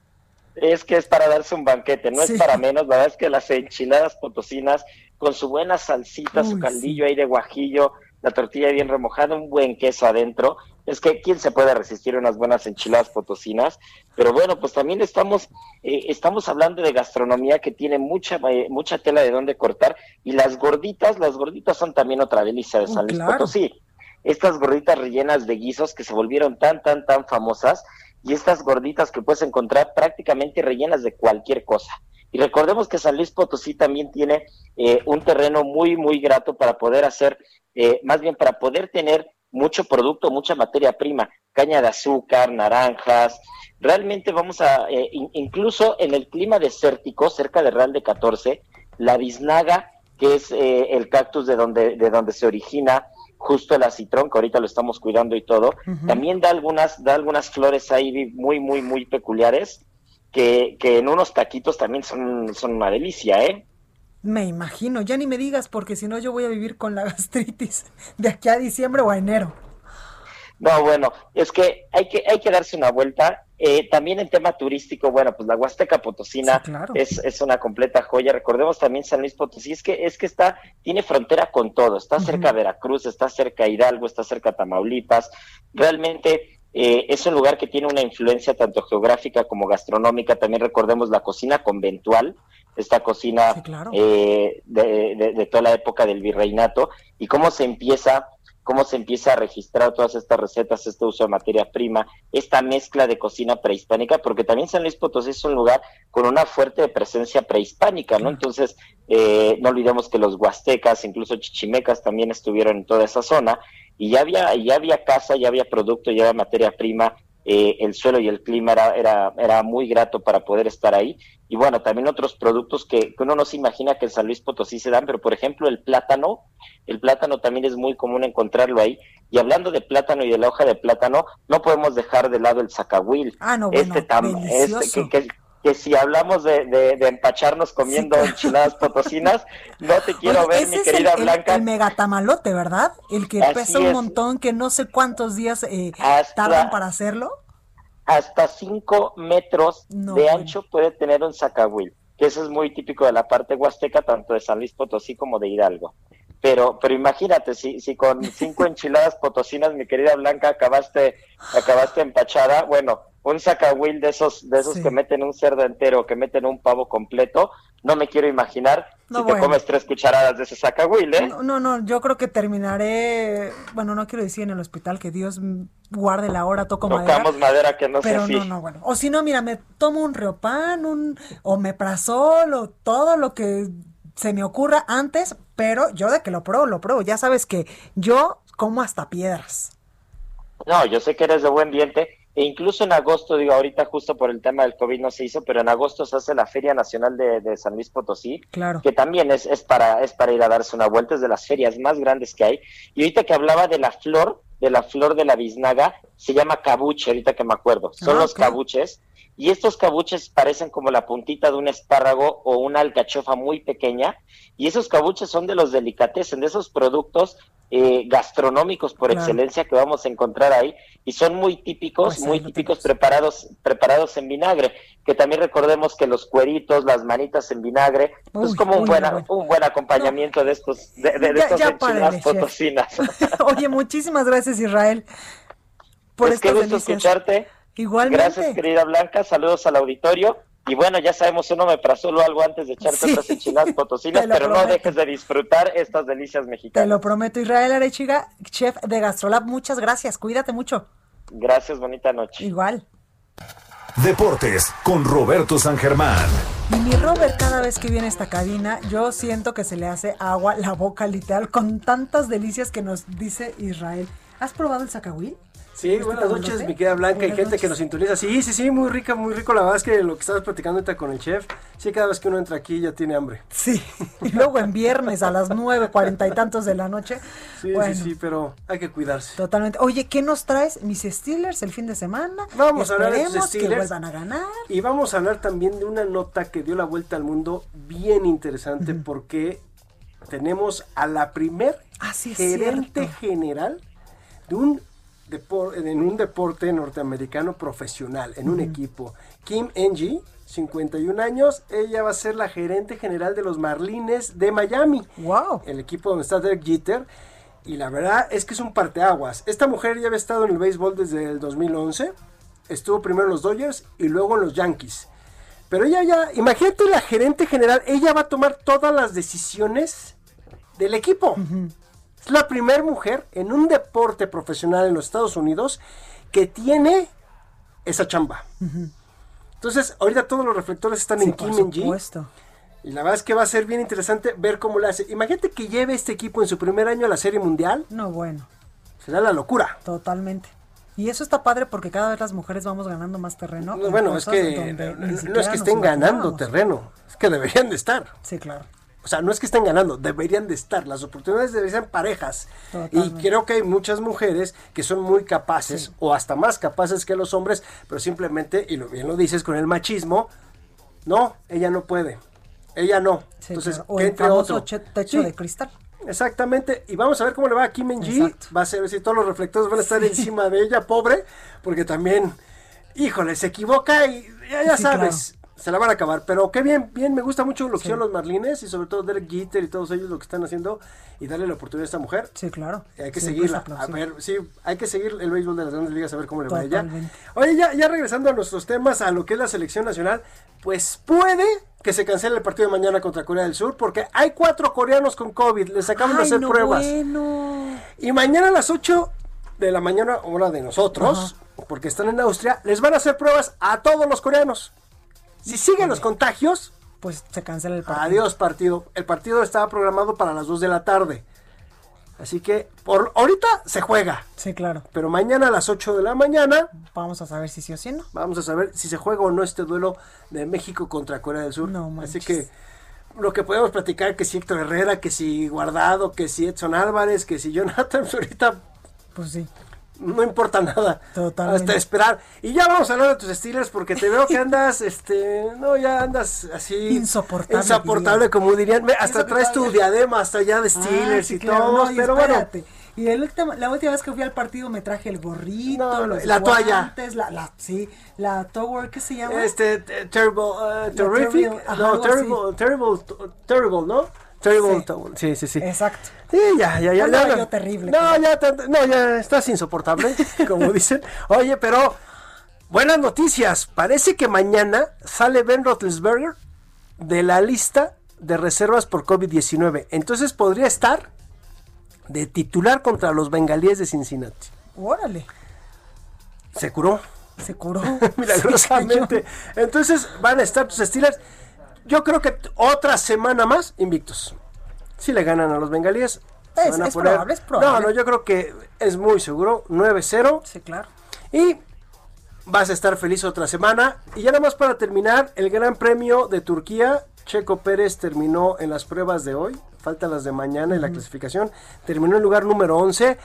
Es que es para darse un banquete, no Sí. es para menos. La verdad es que las enchiladas potosinas, con su buena salsita, su caldillo ahí de guajillo, la tortilla bien remojada, un buen queso adentro. Es que quién se puede resistir a unas buenas enchiladas potosinas. Pero bueno, pues también estamos, eh, estamos hablando de gastronomía que tiene mucha, eh, mucha tela de dónde cortar. Y las gorditas, las gorditas son también otra delicia de Oh, San Luis claro. Potosí. Estas gorditas rellenas de guisos que se volvieron tan, tan, tan famosas y estas gorditas que puedes encontrar prácticamente rellenas de cualquier cosa. Y recordemos que San Luis Potosí también tiene eh, un terreno muy, muy grato para poder hacer, eh, más bien para poder tener mucho producto, mucha materia prima, caña de azúcar, naranjas. Realmente vamos a, eh, in- incluso en el clima desértico, cerca de Real de 14, la biznaga, que es eh, el cactus de donde, de donde se origina justo el acitrón, que ahorita lo estamos cuidando y todo, también da algunas, da algunas flores ahí muy, muy, muy peculiares, que, que en unos taquitos también son, son una delicia, ¿eh? Me imagino, ya ni me digas, porque si no yo voy a vivir con la gastritis de aquí a diciembre o a enero. No, bueno, es que hay que, hay que darse una vuelta. Eh, también en tema turístico, bueno, pues la Huasteca Potosina Sí, claro. es, es una completa joya. Recordemos también San Luis Potosí, es que, es que está, tiene frontera con todo, está cerca de Veracruz, está cerca de Hidalgo, está cerca de Tamaulipas. Realmente eh, es un lugar que tiene una influencia tanto geográfica como gastronómica. También recordemos la cocina conventual, esta cocina Sí, claro. eh, de, de- de toda la época del virreinato, y cómo se empieza cómo se empieza a registrar todas estas recetas, este uso de materia prima, esta mezcla de cocina prehispánica, porque también San Luis Potosí es un lugar con una fuerte presencia prehispánica, ¿no? Entonces, eh, no olvidemos que los huastecas, incluso chichimecas también estuvieron en toda esa zona, y ya había, ya había casa, ya había producto, ya había materia prima, eh, el suelo y el clima era, era, era muy grato para poder estar ahí. Y bueno, también otros productos que, que uno no se imagina que en San Luis Potosí se dan, pero por ejemplo el plátano, el plátano también es muy común encontrarlo ahí. Y hablando de plátano y de la hoja de plátano, no podemos dejar de lado el zacahuil. Ah, no, bueno, este tam- este que- que si hablamos de, de- de empacharnos comiendo enchiladas potosinas, no te quiero ver, mi es el- querida el, Blanca. el megatamalote, ¿verdad? El que Así pesa un es. montón, que no sé cuántos días eh, Hasta- tardan para hacerlo. hasta 5 metros No, de bueno. ancho puede tener un zacahuil, que eso es muy típico de la parte huasteca, tanto de San Luis Potosí como de Hidalgo. Pero, pero imagínate, si, si con cinco enchiladas potosinas, mi querida Blanca, acabaste, acabaste empachada, bueno, un zacahuil de esos, de esos Sí. que meten un cerdo entero, que meten un pavo completo, no me quiero imaginar No, si te comes tres cucharadas de ese zacahuil, ¿eh? No, no, no, yo creo que terminaré, bueno, no quiero decir en el hospital que Dios guarde la hora, toco madera. Tocamos madera que no sea Pero así. no, no, bueno. O si no, mira, me tomo un riopan, un omeprazol o todo lo que se me ocurra antes, pero yo de que lo pruebo, lo pruebo. Ya sabes que yo como hasta piedras. No, yo sé que eres de buen diente. E incluso en agosto, digo, ahorita justo por el tema del COVID no se hizo, pero en agosto se hace la Feria Nacional de, de San Luis Potosí, Claro. que también es, es, para, es para ir a darse una vuelta, es de las ferias más grandes que hay. Y ahorita que hablaba de la flor, de la flor de la biznaga, se llama cabuche, ahorita que me acuerdo. Son Ah, los cabuches. Y estos cabuches parecen como la puntita de un espárrago o una alcachofa muy pequeña. Y esos cabuches son de los delicatessen, de esos productos eh, gastronómicos por Claro. excelencia que vamos a encontrar ahí. Y son muy típicos, Pues muy típicos preparados, preparados en vinagre. Que también recordemos que los cueritos, las manitas en vinagre, es Uy, como un, buena- un buen acompañamiento de estos, de, de, de Ya- estos ya enchiladas potosinas. Oye, muchísimas gracias, Israel, por Pues qué gusto delicias. escucharte. Igualmente. Gracias, querida Blanca. Saludos al auditorio. Y bueno, ya sabemos, uno me o algo antes de echarte Sí. otras enchiladas potosinas, Te pero no dejes de disfrutar estas delicias Te mexicanas. lo prometo, Israel Arechiga, chef de Gastrolab. Muchas gracias. Cuídate mucho. Gracias, bonita noche. Igual. Deportes con Roberto San Germán. Y mi Robert, cada vez que viene a esta cabina, yo siento que se le hace agua la boca literal con tantas delicias que nos dice Israel. ¿Has probado el zacahuil? Sí, buenas noches, mi querida Blanca, y gente que nos sintoniza. Sí, sí, sí, muy rica, muy rico. La verdad es que lo que estabas platicando ahorita con el chef, sí, cada vez que uno entra aquí ya tiene hambre. Sí, y luego en viernes a las nueve, cuarenta y tantos de la noche. Sí, sí, sí, pero hay que cuidarse. Totalmente. Oye, ¿qué nos traes, mis Steelers, el fin de semana? Vamos a hablar de Esperemos Steelers. que vuelvan a ganar. Y vamos a hablar también de una nota que dio la vuelta al mundo bien interesante porque tenemos a la primer sí, es gerente cierto. general de un en un deporte norteamericano profesional, en un equipo. Kim Ng, 51 años, ella va a ser la gerente general de los Marlines de Miami. Wow. El equipo donde está Derek Jeter. Y la verdad es que es un parteaguas. Esta mujer ya había estado en el béisbol desde el 2011. Estuvo primero en los Dodgers y luego en los Yankees. Pero ella ya, imagínate la gerente general, ella va a tomar todas las decisiones del equipo. Es la primera mujer en un deporte profesional en los Estados Unidos que tiene esa chamba. Entonces, ahorita todos los reflectores están Sí, en por Kim Min-ji. supuesto. Y la verdad es que va a ser bien interesante ver cómo lo hace. Imagínate que lleve este equipo en su primer año a la Serie Mundial. No, bueno. Será la locura. Totalmente. Y eso está padre porque cada vez las mujeres vamos ganando más terreno. No, en bueno, es que no, no es que estén ganando terreno, es que deberían de estar. Sí, claro. O sea, no es que estén ganando, deberían de estar. Las oportunidades deberían ser parejas. Y creo que hay muchas mujeres que son muy capaces, o hasta más capaces que los hombres, pero simplemente, y lo bien lo dices con el machismo, no, ella no puede. Ella no. Sí, Entonces, claro. O que el entre otro. techo Sí. de cristal. Exactamente, y vamos a ver cómo le va a Kim Min-ji. Va a ser si todos los reflectores van a estar encima de ella, pobre, porque también, híjole, se equivoca y ya, sabes, se la van a acabar. Pero qué bien, bien, me gusta mucho lo que hicieron los Marlines y sobre todo Derek Jeter y todos ellos lo que están haciendo y darle la oportunidad a esta mujer. Sí, claro. Hay que seguirla. es aplausible. A ver, sí, hay que seguir el béisbol de las grandes ligas a ver cómo le va ella. Oye, ya, ya regresando a nuestros temas, a lo que es la selección nacional, pues puede que se cancele el partido de mañana contra Corea del Sur porque hay cuatro coreanos con COVID, les acaban de hacer no, pruebas. bueno. Y mañana a las 8 de la mañana, hora de nosotros, porque están en Austria, les van a hacer pruebas a todos los coreanos. Si siguen los contagios, Pues se cancela el partido. adiós partido. El partido estaba programado para las 2 de la tarde. Así que por ahorita se juega. Sí, claro. Pero mañana a las 8 de la mañana Vamos a saber si sí o si no. vamos a saber si se juega o no este duelo de México contra Corea del Sur. No Así manches. que lo que podemos platicar, que si Héctor Herrera, que si Guardado, que si Edson Álvarez, que si Jonathan, ahorita Pues sí. No importa nada. Totalmente. Hasta esperar. Y ya vamos a hablar de tus Steelers porque te veo que andas, este, no, ya andas así. Insoportable, Insoportable, como dirían. Hasta traes tu diadema hasta allá de Steelers Ah, sí, y claro, todo. no, y pero espérate. Y el último- la última vez que fui al partido me traje el gorrito, No, los la toalla. La, la, sí, la tower, ¿qué se llama? bueno. Este, te- terrible, uh, terrific. terrible, ajá, no, terrible, terrible, terrible, ¿no? Terrible. Sí. to- Sí, sí, sí. Exacto. Sí, ya, ya, ya. Ya, yo terrible, No, pero- ya, no, ya estás insoportable, como dicen. Oye, pero buenas noticias. Parece que mañana sale Ben Roethlisberger de la lista de reservas por COVID-19. Entonces podría estar de titular contra los bengalíes de Cincinnati. Órale, Se curó se curó. milagrosamente. Entonces van a estar tus Steelers. Yo creo que otra semana más invictos. Si le ganan a los bengalíes, Es- es poner- probable, es probable. No, no, yo creo que es muy seguro. 9-0. Sí, claro. Y vas a estar feliz otra semana. Y ya nada más para terminar, el Gran Premio de Turquía. Checo Pérez terminó en las pruebas de hoy. Faltan las de mañana en la clasificación. Terminó en lugar número 11.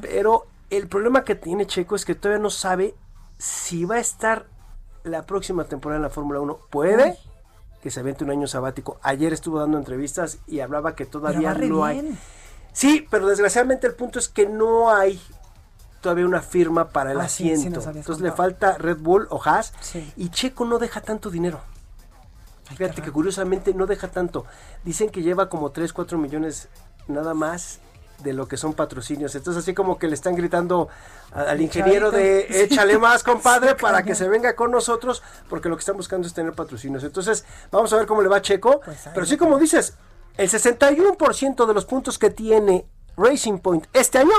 Pero el problema que tiene Checo es que todavía no sabe si va a estar la próxima temporada en la Fórmula 1. Puede que se aviente un año sabático. Ayer estuvo dando entrevistas y hablaba que todavía no hay. bien. Sí, pero desgraciadamente el punto es que no hay todavía una firma para el Ah, sí, sí asiento. Entonces le falta Red Bull o Haas Sí. y Checo no deja tanto dinero. Fíjate que curiosamente no deja tanto. Dicen que lleva como 3, 4 millones nada más de lo que son patrocinios. Entonces así como que le están gritando al ingeniero de échale más compadre para que se venga con nosotros porque lo que están buscando es tener patrocinios. Entonces vamos a ver cómo le va a Checo. Pues Pero sí como dices, el 61% de los puntos que tiene Racing Point este año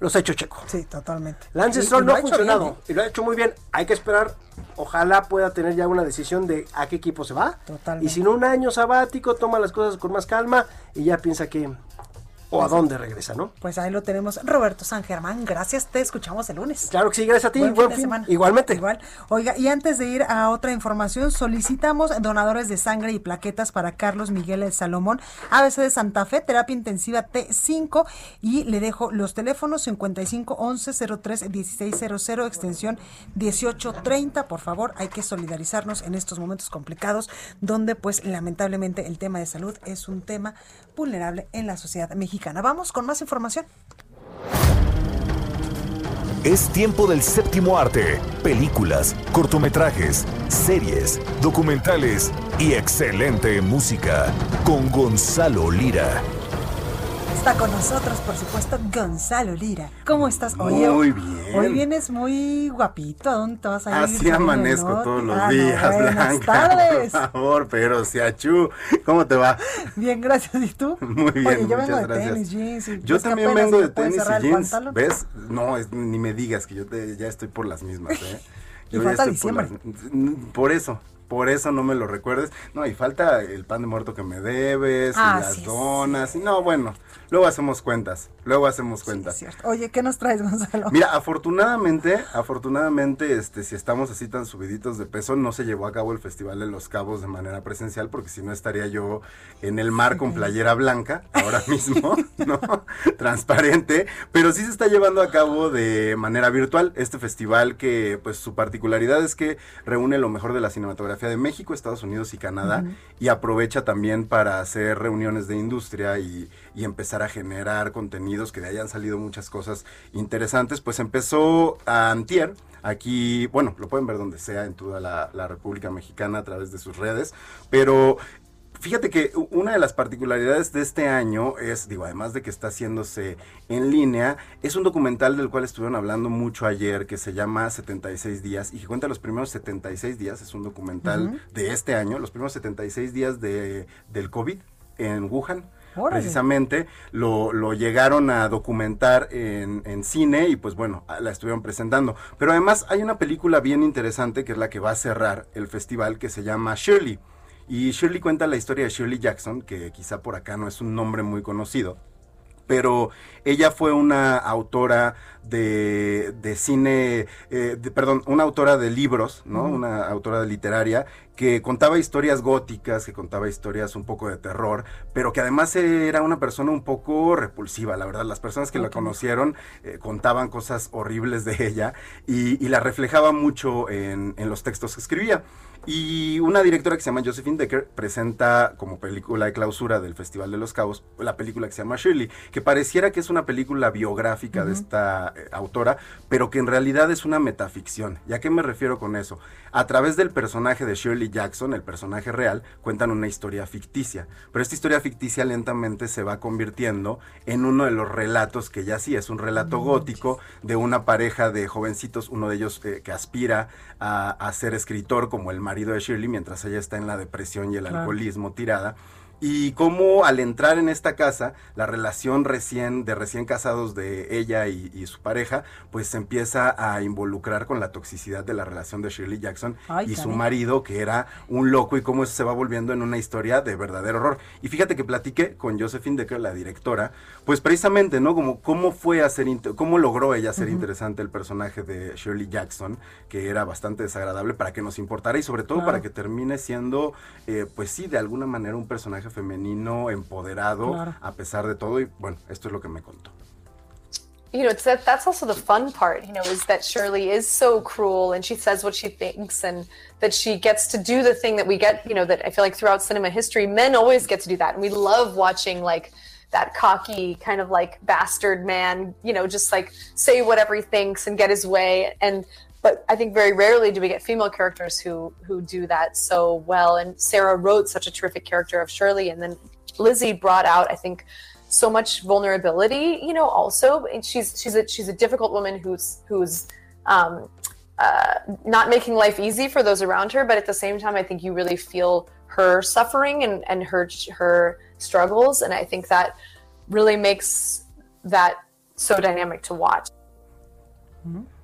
los ha hecho Checo. Sí, totalmente. Lance Stroll no ha funcionado bien, ¿eh? y lo ha hecho muy bien. Hay que esperar. Ojalá pueda tener ya una decisión de a qué equipo se va. Totalmente. Y si no, un año sabático, toma las cosas con más calma y ya piensa que o a dónde regresa, ¿no? Pues ahí lo tenemos. Roberto San Germán, gracias, te escuchamos el lunes. Claro que sí, gracias a ti. Buen buen fin de fin. semana. Igualmente. Igual. Oiga, y antes de ir a otra información, solicitamos donadores de sangre y plaquetas para Carlos Miguel El Salomón, ABC de Santa Fe, terapia intensiva T5, y le dejo los teléfonos 55 11 03 1600, extensión 1830. Por favor, hay que solidarizarnos en estos momentos complicados, donde pues lamentablemente el tema de salud es un tema vulnerable en la sociedad mexicana. Vamos con más información. Es tiempo del séptimo arte. Películas, cortometrajes, series, documentales y excelente música con Gonzalo Lira. Está con nosotros, por supuesto, Gonzalo Lira. ¿Cómo estás? Oye, Muy bien. Hoy vienes muy guapito. ¿A dónde te vas a ir? Así amanezco no? todos los Ah, no, días, buenas Blanca. tardes. Por favor, pero si achú, ¿cómo te va? Bien, gracias. ¿Y tú? Muy bien, Oye, yo muchas vengo de gracias. tenis, jeans. y Yo también vengo de tenis y jeans. pantalón. ¿Ves? No, es- ni me digas que yo te- ya estoy por las mismas, ¿eh? Y Yo ya falta por diciembre. las- por eso. Por eso no me lo recuerdes. No, y falta el pan de muerto que me debes, y Ah, las sí, donas. Y no, bueno, luego hacemos cuentas. Luego hacemos cuentas. Oye, ¿qué nos traes, Gonzalo? Mira, afortunadamente, afortunadamente, este, si estamos así tan subiditos de peso, no se llevó a cabo el Festival de los Cabos de manera presencial, porque si no estaría yo en el mar con playera blanca, ahora mismo, ¿no? Transparente, pero sí se está llevando a cabo de manera virtual este festival que, pues, su particularidad es que reúne lo mejor de la cinematografía de México, Estados Unidos y Canadá, y aprovecha también para hacer reuniones de industria y, y empezar a generar contenidos que de ahí han salido muchas cosas interesantes. Pues empezó a Antier, aquí, bueno, lo pueden ver donde sea en toda la, la República Mexicana a través de sus redes, pero Fíjate que una de las particularidades de este año es, digo, además de que está haciéndose en línea, es un documental del cual estuvieron hablando mucho ayer que se llama 76 días y que cuenta los primeros 76 días, es un documental de este año, los primeros 76 días de, del COVID en Wuhan. Órale. Precisamente lo, lo llegaron a documentar en, en cine y pues bueno, la estuvieron presentando. Pero además hay una película bien interesante que es la que va a cerrar el festival que se llama Shirley. Y Shirley cuenta la historia de Shirley Jackson, que quizá por acá no es un nombre muy conocido, pero ella fue una autora de, de cine, eh, de- perdón, una autora de libros, ¿no? Una autora de literaria que contaba historias góticas, que contaba historias un poco de terror, pero que además era una persona un poco repulsiva, la verdad. Las personas que la conocieron eh, contaban cosas horribles de ella y, y la reflejaba mucho en, en los textos que escribía. Y una directora que se llama Josephine Decker presenta como película de clausura del Festival de los Cabos la película que se llama Shirley, que pareciera que es una película biográfica de esta eh, autora, pero que en realidad es una metaficción. ¿Y a qué me refiero con eso? A través del personaje de Shirley Jackson, el personaje real, cuentan una historia ficticia, pero esta historia ficticia lentamente se va convirtiendo en uno de los relatos que ya sí es un relato gótico de una pareja de jovencitos, uno de ellos eh, que aspira a, a ser escritor como el marido de Shirley mientras ella está en la depresión y el Claro. alcoholismo tirada. Y cómo al entrar en esta casa, la relación recién, de recién casados de ella y, y su pareja, pues se empieza a involucrar con la toxicidad de la relación de Shirley Jackson Ay, y su marido, que era un loco, y cómo eso se va volviendo en una historia de verdadero horror. Y fíjate que platiqué con Josephine Decker, la directora, pues precisamente, ¿no? Como cómo fue a ser, inte- cómo logró ella hacer interesante el personaje de Shirley Jackson, que era bastante desagradable para que nos importara y sobre todo para que termine siendo, eh, pues sí, de alguna manera un personaje femenino empoderado Claro. a pesar de todo. Y bueno, esto es lo que me contó. you know, it's that that's also the fun part, you know, is that Shirley is so cruel and she says what she thinks and that she gets to do the thing that we get, you know, that I feel like throughout cinema history, men always get to do that. And we love watching like that cocky kind of like bastard man, you know, just like say whatever he thinks and get his way. And but I think very rarely do we get female characters who who do that so well. And Sarah wrote such a terrific character of Shirley, and then Lizzie brought out, I think, so much vulnerability. You know, also, and she's she's a she's a difficult woman who's who's um, uh, not making life easy for those around her, but at the same time, I think you really feel her suffering and and her her struggles, and I think that really makes that so dynamic to watch.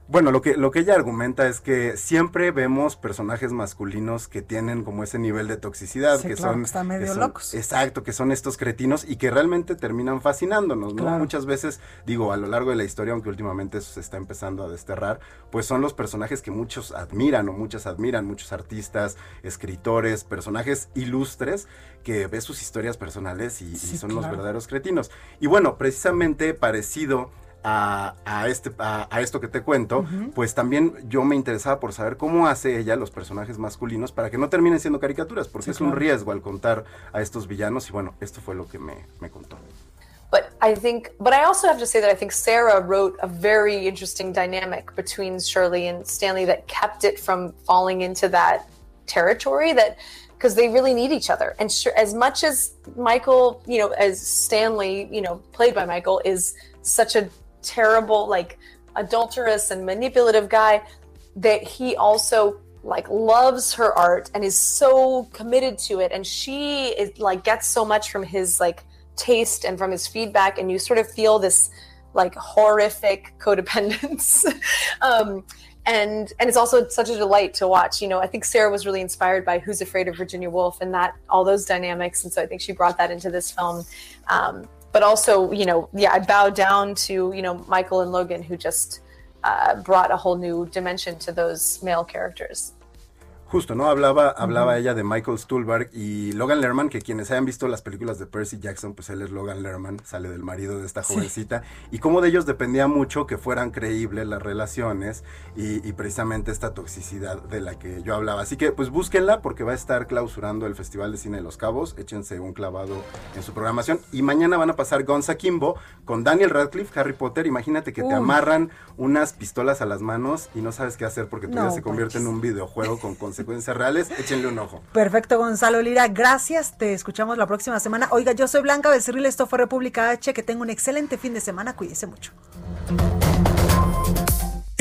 Bueno, lo que, lo que ella argumenta es que siempre vemos personajes masculinos que tienen como ese nivel de toxicidad, Sí, que claro, son... que están medio son- locos. Exacto, que son estos cretinos y que realmente terminan fascinándonos, ¿no? Claro. Muchas veces, digo, a lo largo de la historia, aunque últimamente eso se está empezando a desterrar, pues son los personajes que muchos admiran o muchas admiran, muchos artistas, escritores, personajes ilustres que ves sus historias personales y, son los verdaderos cretinos. Y bueno, precisamente parecido a, a este, a, a esto que te cuento, Ujú. pues también yo me interesaba por saber cómo hace ella los personajes masculinos para que no terminen siendo caricaturas, porque Sí, es un claro. riesgo al contar a estos villanos y bueno, esto fue lo que me, me contó. But I think, but I also have to say that I think Sarah wrote a very interesting dynamic between Shirley and Stanley that kept it from falling into that territory that because they really need each other. And sure, as much as Michael, you know, as Stanley, you know, played by Michael, is such a terrible, like adulterous and manipulative guy, that he also like loves her art and is so committed to it. And she is like gets so much from his like taste and from his feedback. And you sort of feel this like horrific codependence. Um and and it's also such a delight to watch. You know i think sarah was really inspired by who's afraid of virginia woolf and that all those dynamics. And so i think she brought that into this film. Um but also you know yeah i bow down to you know michael and logan who just uh, brought a whole new dimension to those male characters Justo, ¿no? Hablaba, hablaba ella de Michael Stuhlbarg y Logan Lerman, que quienes hayan visto las películas de Percy Jackson, pues él es Logan Lerman, sale del marido de esta Sí. jovencita, y cómo de ellos dependía mucho que fueran creíbles las relaciones y, y precisamente esta toxicidad de la que yo hablaba. Así que pues búsquenla porque va a estar clausurando el Festival de Cine de Los Cabos, échense un clavado en su programación, y mañana van a pasar Gonza Kimbo con Daniel Radcliffe, Harry Potter, imagínate que te amarran unas pistolas a las manos y no sabes qué hacer porque vida No, se convierte en un videojuego con consecuencias reales, échenle un ojo. Perfecto, Gonzalo Lira, gracias. Te escuchamos la próxima semana. Oiga, yo soy Blanca Becerril, esto fue República H. Que tenga un excelente fin de semana. Cuídese mucho.